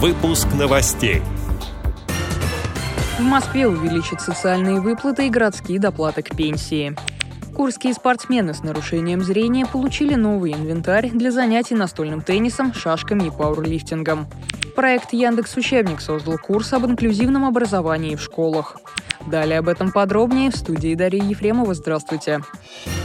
Выпуск новостей. В Москве увеличат социальные выплаты и городские доплаты к пенсии. Курские спортсмены с нарушением зрения получили новый инвентарь для занятий настольным теннисом, шашками и пауэрлифтингом. Проект Яндекс Учебник создал курс об инклюзивном образовании в школах. Далее об этом подробнее в студии Дарьи Ефремова. Здравствуйте. Здравствуйте.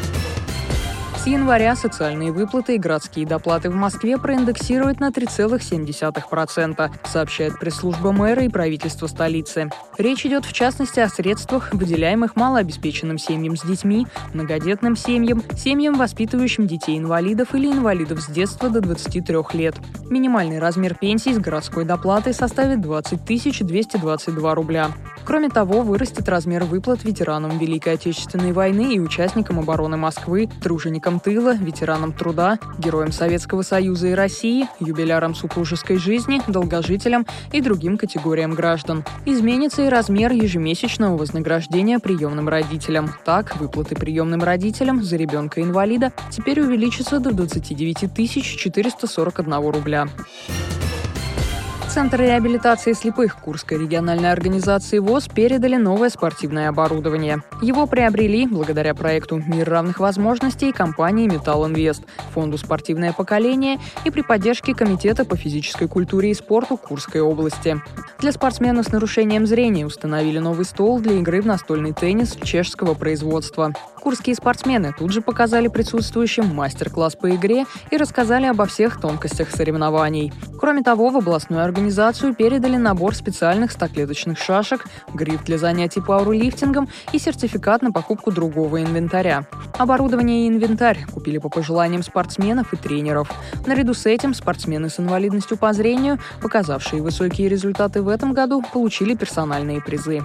С января социальные выплаты и городские доплаты в Москве проиндексируют на 3,7%, сообщает пресс-служба мэра и правительства столицы. Речь идет в частности о средствах, выделяемых малообеспеченным семьям с детьми, многодетным семьям, семьям, воспитывающим детей-инвалидов или инвалидов с детства до 23 лет. Минимальный размер пенсии с городской доплатой составит 20 222 рубля. Кроме того, вырастет размер выплат ветеранам Великой Отечественной войны и участникам обороны Москвы, труженикам тыла, ветеранам труда, героям Советского Союза и России, юбилярам супружеской жизни, долгожителям и другим категориям граждан. Изменится и размер ежемесячного вознаграждения приемным родителям. Так, выплаты приемным родителям за ребенка-инвалида теперь увеличатся до 29 441 рубля. Центр реабилитации слепых Курской региональной организации ВОЗ передали новое спортивное оборудование. Его приобрели благодаря проекту «Мир равных возможностей» компании «Металл Инвест», фонду «Спортивное поколение» и при поддержке Комитета по физической культуре и спорту Курской области. Для спортсмена с нарушением зрения установили новый стол для игры в настольный теннис чешского производства. Курские спортсмены тут же показали присутствующим мастер-класс по игре и рассказали обо всех тонкостях соревнований. Кроме того, в областную организацию передали набор специальных стоклеточных шашек, гриф для занятий пауэрлифтингом и сертификат на покупку другого инвентаря. Оборудование и инвентарь купили по пожеланиям спортсменов и тренеров. Наряду с этим спортсмены с инвалидностью по зрению, показавшие высокие результаты в этом году, получили персональные призы.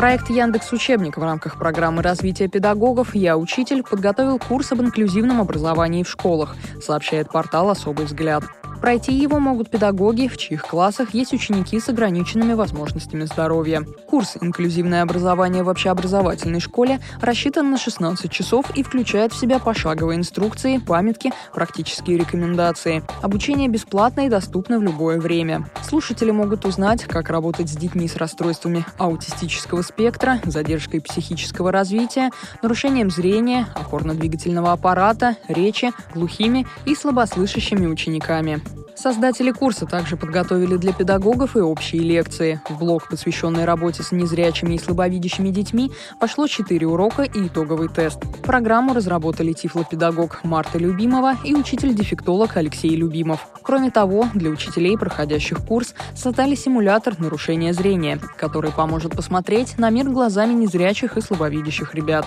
Проект Яндекс Учебник в рамках программы развития педагогов «Я учитель» подготовил курс об инклюзивном образовании в школах, сообщает портал «Особый взгляд». Пройти его могут педагоги, в чьих классах есть ученики с ограниченными возможностями здоровья. Курс «Инклюзивное образование в общеобразовательной школе» рассчитан на 16 часов и включает в себя пошаговые инструкции, памятки, практические рекомендации. Обучение бесплатно и доступно в любое время. Слушатели могут узнать, как работать с детьми с расстройствами аутистического спектра, задержкой психического развития, нарушением зрения, опорно-двигательного аппарата, речи, глухими и слабослышащими учениками. Создатели курса также подготовили для педагогов и общие лекции. В блок, посвященный работе с незрячими и слабовидящими детьми, пошло 4 урока и итоговый тест. Программу разработали тифлопедагог Марта Любимова и учитель-дефектолог Алексей Любимов. Кроме того, для учителей, проходящих курс, создали симулятор нарушения зрения, который поможет посмотреть на мир глазами незрячих и слабовидящих ребят.